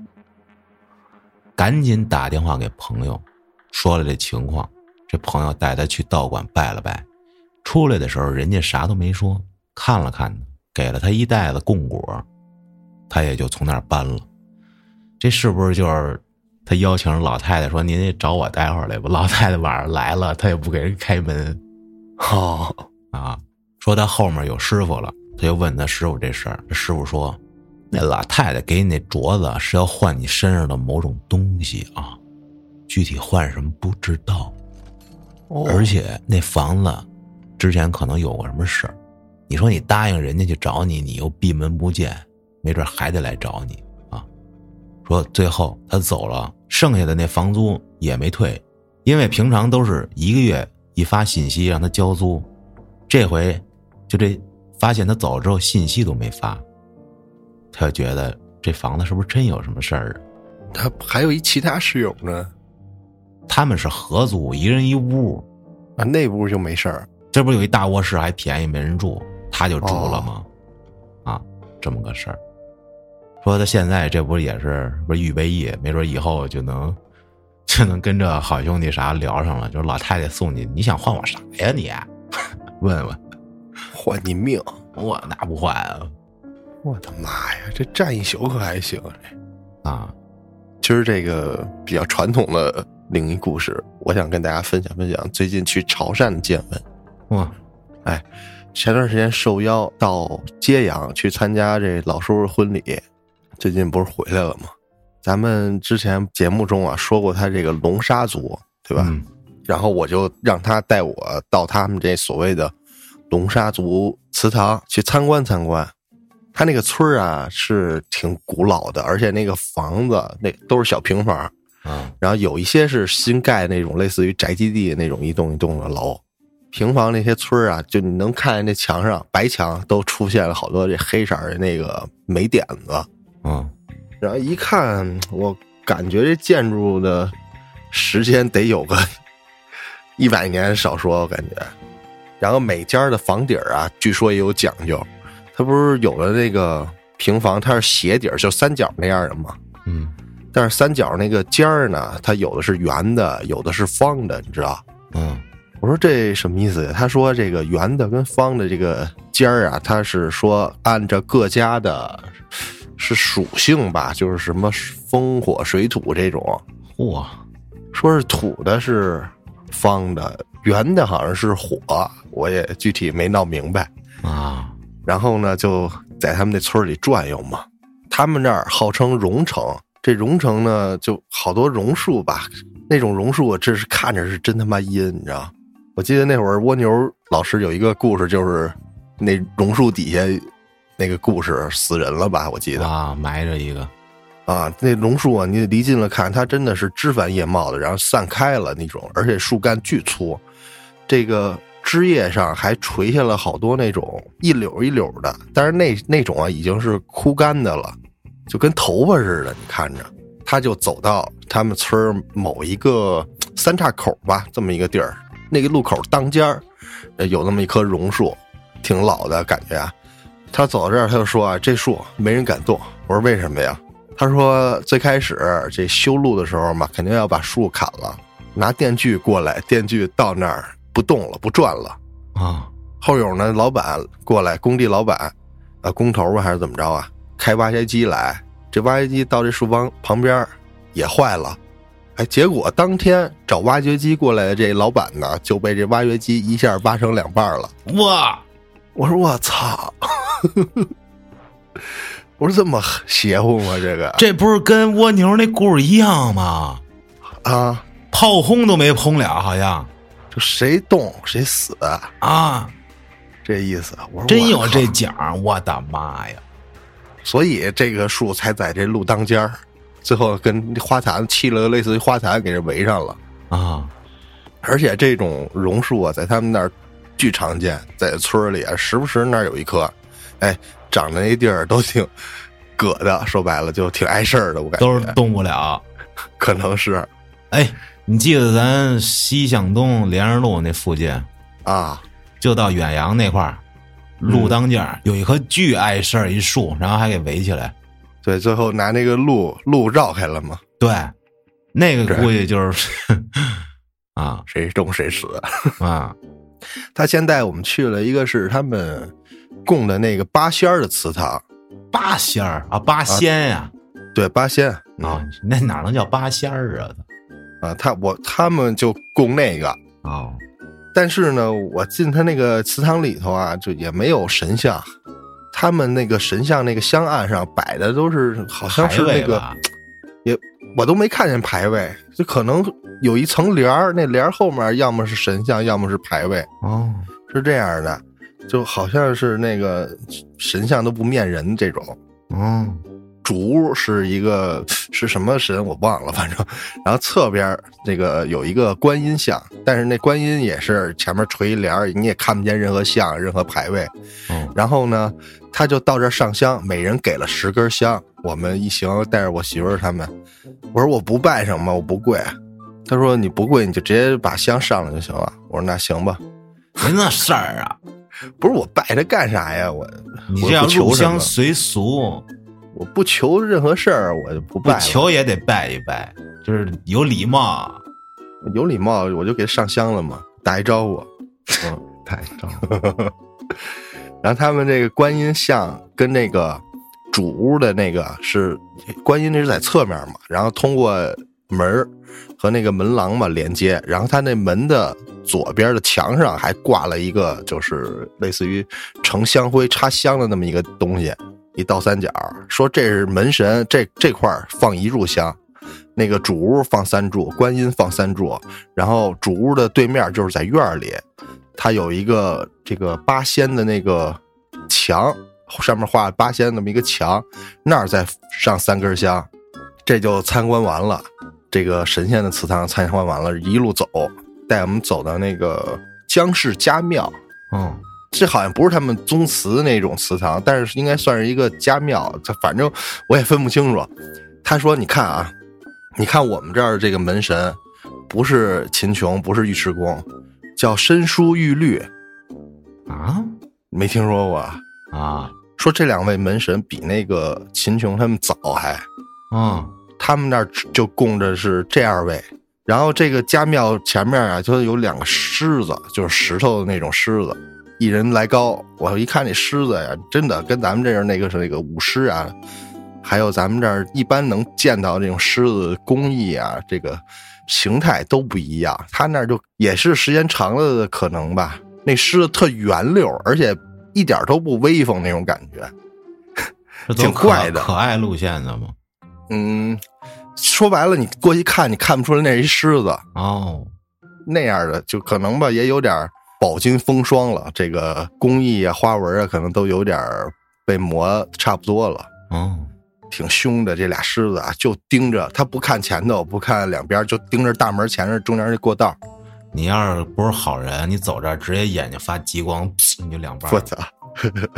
赶紧打电话给朋友，说了这情况。这朋友带他去道馆拜了拜，出来的时候人家啥都没说，看了看给了他一袋子供果，他也就从那儿搬了。这是不是就是他邀请老太太说：“您找我待会儿来吧？”老太太晚上来了，他也不给人开门。哦啊，说他后面有师傅了，他就问他师傅这事儿。这师傅说：“那老太太给你那镯子是要换你身上的某种东西啊，具体换什么不知道。而且那房子之前可能有过什么事儿。”你说你答应人家去找你，你又闭门不见，没准还得来找你啊！说最后他走了，剩下的那房租也没退，因为平常都是一个月一发信息让他交租，这回就这发现他走了之后信息都没发，他就觉得这房子是不是真有什么事儿？他还有一其他室友呢，他们是合租，一人一屋，啊，那屋就没事儿。这不有一大卧室还便宜没人住，他就住了吗？啊，这么个事儿。说他现在这不也是不是预备役，没准以后就能 [LAUGHS] 就能跟这好兄弟啥聊上了。就是老太太送你，你想换我啥呀你？[LAUGHS] 问问，换你命！我那不换啊！我的妈呀，这站一宿可还行这啊！今儿这个比较传统的灵异故事，我想跟大家分享分享最近去潮汕的见闻。哇，哎，前段时间受邀到揭阳去参加这老叔叔婚礼，最近不是回来了吗？咱们之前节目中啊说过他这个龙沙族，对吧？然后我就让他带我到他们这所谓的龙沙族祠堂去参观参观。他那个村儿啊是挺古老的，而且那个房子那都是小平房，啊，然后有一些是新盖那种类似于宅基地那种一栋一栋的楼。平房那些村儿啊，就你能看见那墙上白墙都出现了好多这黑色的那个霉点子，嗯，然后一看，我感觉这建筑的时间得有个 [LAUGHS] 一百年少说，我感觉。然后每家的房顶啊，据说也有讲究。它不是有的那个平房，它是斜底儿，就三角那样的吗？嗯，但是三角那个尖儿呢，它有的是圆的，有的是方的，你知道？嗯，我说这什么意思呀？他说这个圆的跟方的这个尖儿啊，它是说按照各家的是属性吧，就是什么风火水土这种。嚯，说是土的是方的，圆的好像是火，我也具体没闹明白啊。然后呢，就在他们那村里转悠嘛。他们那儿号称榕城，这榕城呢，就好多榕树吧。那种榕树，这是看着是真他妈阴，你知道？我记得那会儿蜗牛老师有一个故事，就是那榕树底下那个故事死人了吧？我记得啊，埋着一个啊，那榕树啊，你离近了看，它真的是枝繁叶茂的，然后散开了那种，而且树干巨粗，这个。枝叶上还垂下了好多那种一绺一绺的，但是那那种啊已经是枯干的了，就跟头发似的。你看着，他就走到他们村某一个三岔口吧，这么一个地儿，那个路口当间儿有那么一棵榕树，挺老的感觉。啊。他走到这儿，他就说啊，这树没人敢动。我说为什么呀？他说最开始这修路的时候嘛，肯定要把树砍了，拿电锯过来，电锯到那儿。不动了，不转了啊！后有呢，老板过来，工地老板，啊，工头吧还是怎么着啊？开挖掘机来，这挖掘机到这树帮旁边也坏了，哎，结果当天找挖掘机过来的这老板呢，就被这挖掘机一下挖成两半了。哇！我说我操！[LAUGHS] 我说这么邪乎吗？这个这不是跟蜗牛那故事一样吗？啊，炮轰都没轰了，好像。就谁动谁死啊，这意思。我说真有这奖，我的妈呀！所以这个树才在这路当间儿，最后跟花坛砌了个类似于花坛给人围上了啊。而且这种榕树啊，在他们那儿巨常见，在村里啊，时不时那儿有一棵，哎，长的那地儿都挺硌的。说白了，就挺碍事儿的。我感觉都是动不了，[LAUGHS] 可能是，哎。你记得咱西向东连着路那附近啊，就到远洋那块儿，路当间有一棵巨碍事儿一树，然后还给围起来。对，最后拿那个路路绕开了嘛。对，那个估计就是 [LAUGHS] 啊，谁中谁死啊。他先带我们去了一个是他们供的那个八仙儿的祠堂，八仙儿啊，八仙呀，对，八仙啊，那哪能叫八仙儿啊？啊，他我他们就供那个啊，但是呢，我进他那个祠堂里头啊，就也没有神像，他们那个神像那个香案上摆的都是好像是那个，也我都没看见牌位，就可能有一层帘儿，那帘儿后面要么是神像，要么是牌位，哦，是这样的，就好像是那个神像都不面人这种，嗯。主屋是一个是什么神我忘了，反正，然后侧边那个有一个观音像，但是那观音也是前面垂一帘你也看不见任何像、任何牌位。嗯，然后呢，他就到这上香，每人给了十根香，我们一行带着我媳妇儿他们，我说我不拜什么，我不跪。他说你不跪，你就直接把香上了就行了。我说那行吧，没那事儿啊，不是我拜他干啥呀？我我你这样求什么乡随俗，我不求任何事儿，我就不不拜不。求也得拜一拜，就是有礼貌。有礼貌，我就给他上香了嘛，打一招呼。[LAUGHS] 嗯，打一招呼，[LAUGHS] 然后他们这个观音像跟那个主屋的那个是观音，那是在侧面嘛，然后通过门儿和那个门廊嘛连接，然后他那门的左边的墙上还挂了一个，就是类似于盛香灰插香的那么一个东西，一倒三角，说这是门神，这这块儿放一炷香。那个主屋放三炷，观音放三炷，然后主屋的对面就是在院里，它有一个这个八仙的那个墙，上面画八仙那么一个墙，那儿再上三根香，这就参观完了。这个神仙的祠堂参观完了，一路走，带我们走到那个姜氏家庙。嗯，这好像不是他们宗祠那种祠堂，但是应该算是一个家庙。这反正我也分不清楚。他说：“你看啊，你看我们这儿这个门神，不是秦琼，不是尉迟恭，叫申叔玉律，啊没听说过啊？啊，说这两位门神比那个秦琼他们早还，嗯，他们那儿就供着是这二位。然后这个家庙前面啊，就有两个狮子，就是石头的那种狮子，一人来高。我一看这狮子呀，真的跟咱们这儿那个是那个舞狮啊，还有咱们这儿一般能见到这种狮子工艺啊，这个形态都不一样。他那儿就也是时间长了的可能吧，那狮子特圆溜，而且一点都不威风那种感觉。挺可怪的可爱路线的吗？嗯，说白了，你过去看，你看不出来那是一狮子。哦，那样的，就可能吧，也有点饱经风霜了。这个工艺啊、花纹啊，可能都有点被磨差不多了。哦，挺凶的，这俩狮子啊，就盯着他，不看前头，不看两边，就盯着大门前面中间这过道。你要是不是好人，你走这儿直接眼睛发激光，你 [LAUGHS] 就两半儿。我操！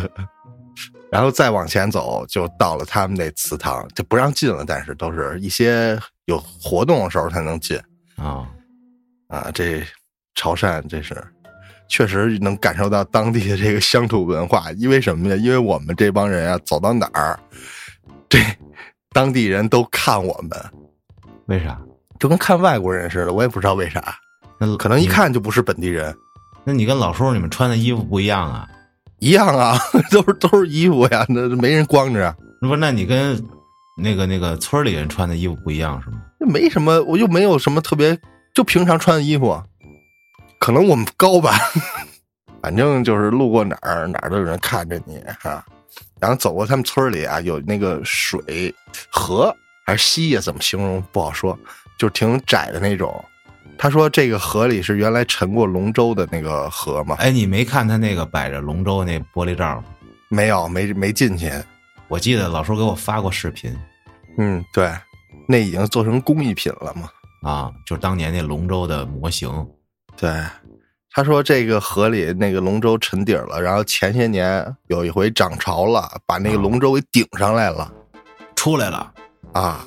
[LAUGHS] 然后再往前走，就到了他们那祠堂，就不让进了，但是都是一些有活动的时候才能进。啊，啊，这潮汕这是确实能感受到当地的这个乡土文化，因为什么呀？因为我们这帮人啊，走到哪儿，这当地人都看我们，为啥？就跟看外国人似的，我也不知道为啥，那可能一，看就不是本地人。那你跟老叔你们穿的衣服不一样啊？一样啊，[LAUGHS] 都是都是衣服呀，那没人光着不是？那你跟那个那个村里人穿的衣服不一样是吗？那没什么，我又没有什么特别，就平常穿的衣服，可能我们高吧，[LAUGHS] 反正就是路过哪儿哪儿都有人看着你哈、然后走过他们村里啊，有那个水河还是溪呀，怎么形容不好说，就是挺窄的那种。他说这个河里是原来沉过龙舟的那个河嘛？哎，你没看他那个摆着龙舟那玻璃罩吗？没有，没没进去。我记得老叔给我发过视频嗯，对，那已经做成工艺品了嘛。啊，就是当年那龙舟的模型。对，他说这个河里那个龙舟沉底儿了，然后前些年有一回涨潮了，把那个龙舟给顶上来了出来了，啊。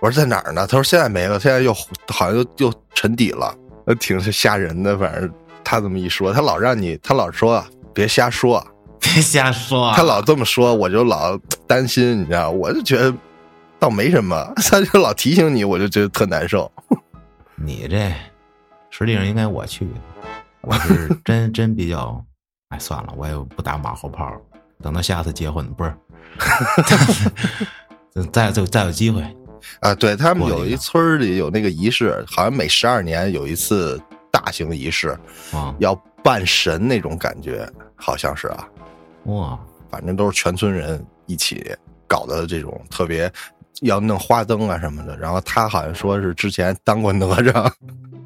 我说在哪儿呢？他说现在没了，现在又好像又又沉底了，呃，挺是吓人的。反正他这么一说，他老让你，他老说别瞎说，[LAUGHS] 别瞎说啊。他老这么说，我就老担心，你知道，我就觉得倒没什么，[LAUGHS] 他就老提醒你，我就觉得特难受。[LAUGHS] 你这实际上应该我去，[LAUGHS] 我是真真比较，哎，算了，我也不打马后炮，等到下次结婚不是，[LAUGHS] 再再再有机会，啊，对他们有一村里有那个仪式，好像每十二年有一次大型仪式，啊，要扮神那种感觉，好像是啊，哇，反正都是全村人一起搞的这种特别要弄花灯啊什么的。然后他好像说是之前当过哪吒，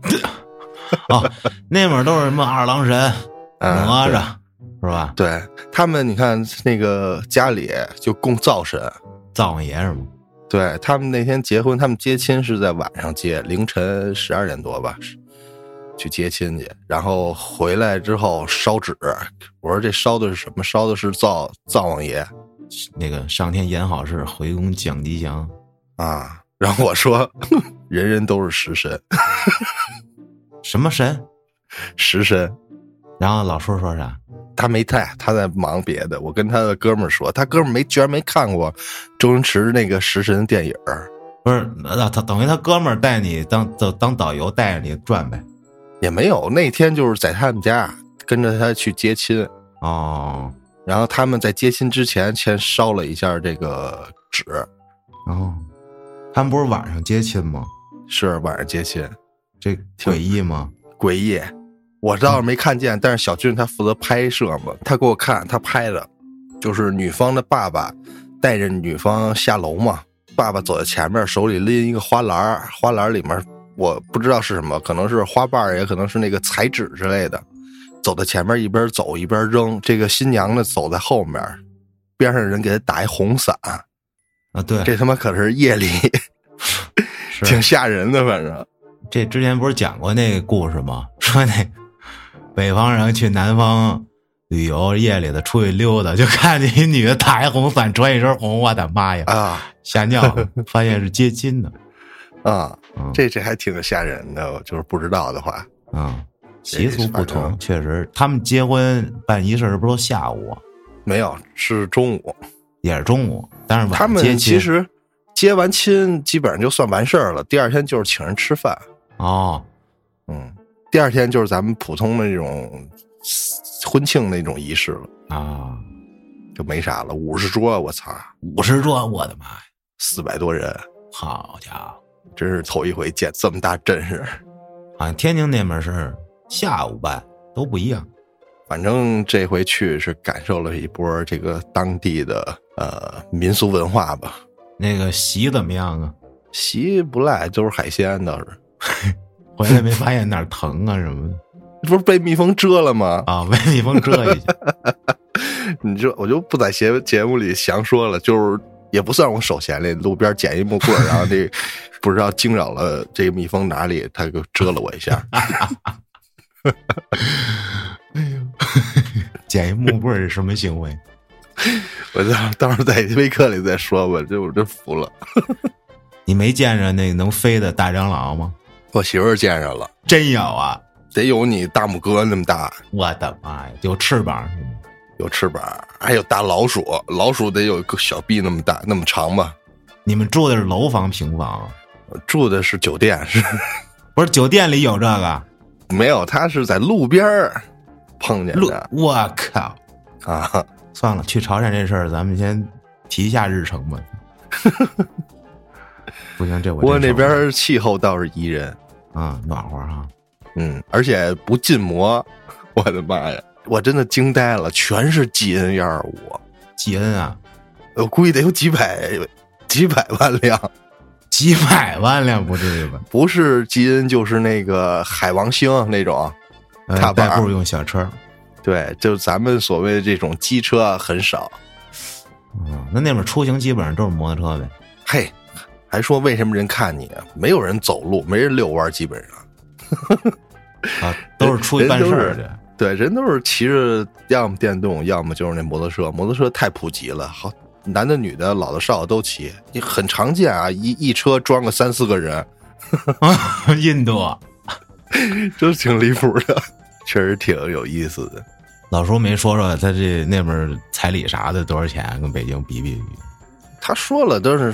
[LAUGHS] [LAUGHS] 哦，那边都是什么二郎神、嗯哪吒，是吧？对他们，你看那个家里就供灶神。灶王爷是吗？对他们那天结婚，他们接亲是在晚上接，凌晨十二点多吧，去接亲去，然后回来之后烧纸。我说这烧的是什么？烧的是灶灶王爷。那个上天演好事，回宫降吉祥。啊。然后我说，[LAUGHS] 人人都是食神，什么神？食神。然后老叔说啥？他没在，他在忙别的。我跟他的哥们儿说，他哥们儿没居然没看过周星驰那个食神电影儿，不是，那他等于他哥们儿带你当当当导游，带着你转呗。也没有。那天就是在他们家跟着他去接亲，哦然后他们在接亲之前先烧了一下这个纸，哦，他们不是晚上接亲吗？是晚上接亲，这诡异吗？诡异。我倒是没看见，但是小俊他负责拍摄嘛，他给我看他拍的，就是女方的爸爸带着女方下楼嘛，爸爸走在前面，手里拎一个花篮儿花篮儿里面我不知道是什么，可能是花瓣儿，也可能是那个彩纸之类的。走在前面一边走一边扔，这个新娘呢走在后面，边上人给他打一红伞，啊，对，这他妈可是夜里 [LAUGHS] [LAUGHS] 挺吓人的，反正这之前不是讲过那个故事吗？说那北方人去南方旅游，夜里的出去溜达，就看见一女的打一红伞，穿一身红，我的妈呀，啊吓尿了！[LAUGHS] 发现是接亲的，啊，嗯这这还挺吓人的，就是不知道的话，嗯，习俗不同，确实，他们结婚办仪式不是都下午啊，没有是中午。也是中午，但是晚他们接其实接完亲基本上就算完事儿了，第二天就是请人吃饭，哦，嗯，第二天就是咱们普通的那种婚庆那种仪式了，啊，就没啥了。五十桌，我操，五十桌，我的妈呀，四百多人，好家伙！真是头一回见这么大阵势。好像天津那边是下午办，都不一样。反正这回去是感受了一波这个当地的呃民俗文化吧。那个席怎么样啊？席不赖，都是海鲜倒是，[LAUGHS] 回来没发现哪儿疼啊什么的不是被蜜蜂蛰了吗？啊？被蜜蜂蛰一下。[LAUGHS] 你这我就不在节节目里详说了，就是也不算我手闲的，路边捡一木棍，然后这不知道惊扰了这个蜜蜂哪里，它就蛰了我一下。[LAUGHS] 哎呦，捡一木棍是什么行为？我到到时候在微课里再说吧，这我真服了。你没见着那能飞的大蟑螂吗？我媳妇儿见着了，真有啊！得有你大拇哥那么大，我的妈呀，有翅膀？有翅膀，还有大老鼠，老鼠得有个小臂那么大那么长吧。你们住的是楼房、平房住的是酒店，是 [LAUGHS] 不是酒店里有这个？没有，他是在路边儿碰见路的，我靠！啊。算了，去潮汕这事儿，咱们先提一下日程吧。[LAUGHS] [LAUGHS] 不行，这我不过那边气候倒是宜人，啊暖和哈。嗯，而且不禁摩，[LAUGHS] 我的妈呀，我真的惊呆了，全是 G N 幺二五，基恩啊，我估计得有几百几百万辆，几百万辆 [LAUGHS] 不至于吧？不是基恩就是那个海王星那种，呃踏板代步用小车。对，就是咱们所谓的这种机车很少。嗯，那那边出行基本上都是摩托车呗。嘿，还说为什么人看你啊？没有人走路，没人遛弯，基本上。啊，都是出去办事儿去。对，人都是骑着，要么电动，要么就是那摩托车。摩托车太普及了，好，男的、女的、老的、少的都骑，你很常见啊。一一车装个三四个人，[LAUGHS] 印度 [LAUGHS] 真挺离谱的，确实挺有意思的。老叔没说说他这那边彩礼啥的多少钱，跟北京比比比。他说了，都是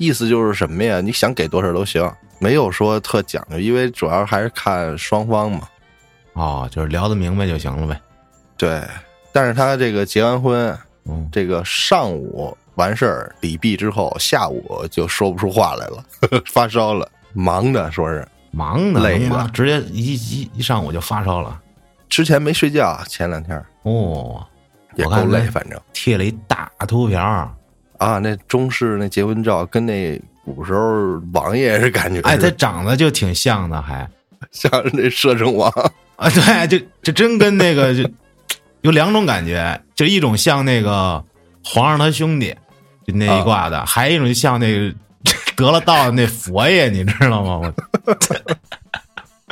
意思就是什么呀？你想给多少都行，没有说特讲究，因为主要还是看双方嘛。哦，就是聊得明白就行了呗。对，但是他这个结完婚，嗯，这个上午完事儿礼毕之后，下午就说不出话来了，[LAUGHS] 发烧了，忙的说是忙的累的直接一一一上午就发烧了。之前没睡觉，前两天哦，也够累，反正贴了一大图片儿，啊，那中式那结婚照跟那古时候王爷是感觉哎，他长得就挺像的，还 [LAUGHS] 像是那摄政王，啊，对，就就真跟那个就有两种感觉，就一种像那个皇上他兄弟，就那一挂的，还有一种像那个 [LAUGHS] 得了道的那佛爷，你知道吗？我。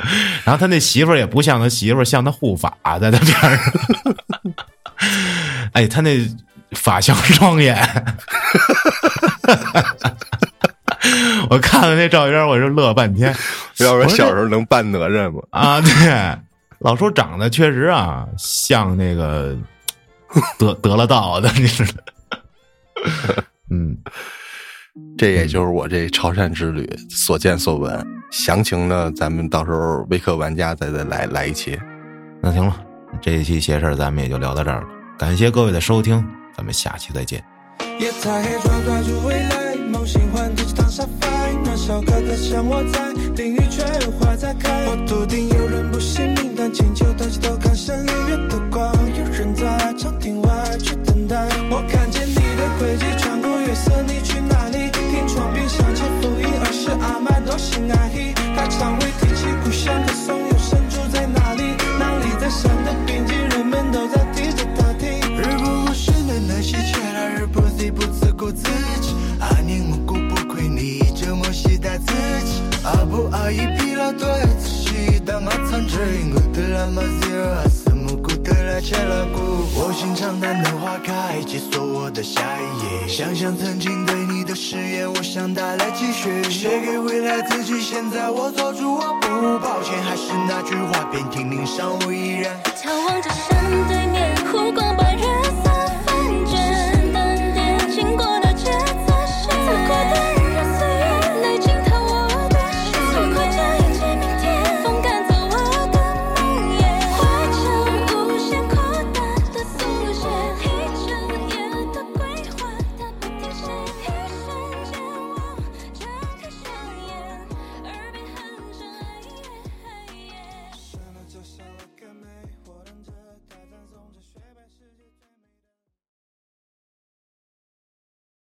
[LAUGHS] 然后他那媳妇儿也不像他媳妇儿，像他护法在他边上。哎，他那法相庄严。[LAUGHS] 我看了那照片，我就乐半天。要我说小时候能扮哪吒吗？啊，对，老叔长得确实啊，像那个得 [LAUGHS] 得了道的，你知道？[LAUGHS] 嗯，这也就是我这潮汕之旅所见所闻。详情呢，咱们到时候微客玩家再再来来一期。那行了，这一期邪事儿咱们也就聊到这儿了。感谢各位的收听，咱们下期再见。夜太黑，抓抓住未来，梦醒换自己当沙发。那首歌歌像我在，淋雨却有花在开。我笃定有人不信命，但请求抬起头看升月的光。有人在长亭外去等待。我看见你的轨迹穿过月色，你去哪里？听窗边响起复音，儿时阿麦多心爱意。他常会提起故乡的松阿不阿姨疲劳多有自信，当马藏着因我的拉马 zero，阿斯木古的来切拉古。我心长淡的花开，解锁我的下一页。想想曾经对你的誓言，我想带来积雪，写给未来自己。现在我做主我不抱歉，还是那句话，遍体鳞伤我依然。眺望着山对面，湖光把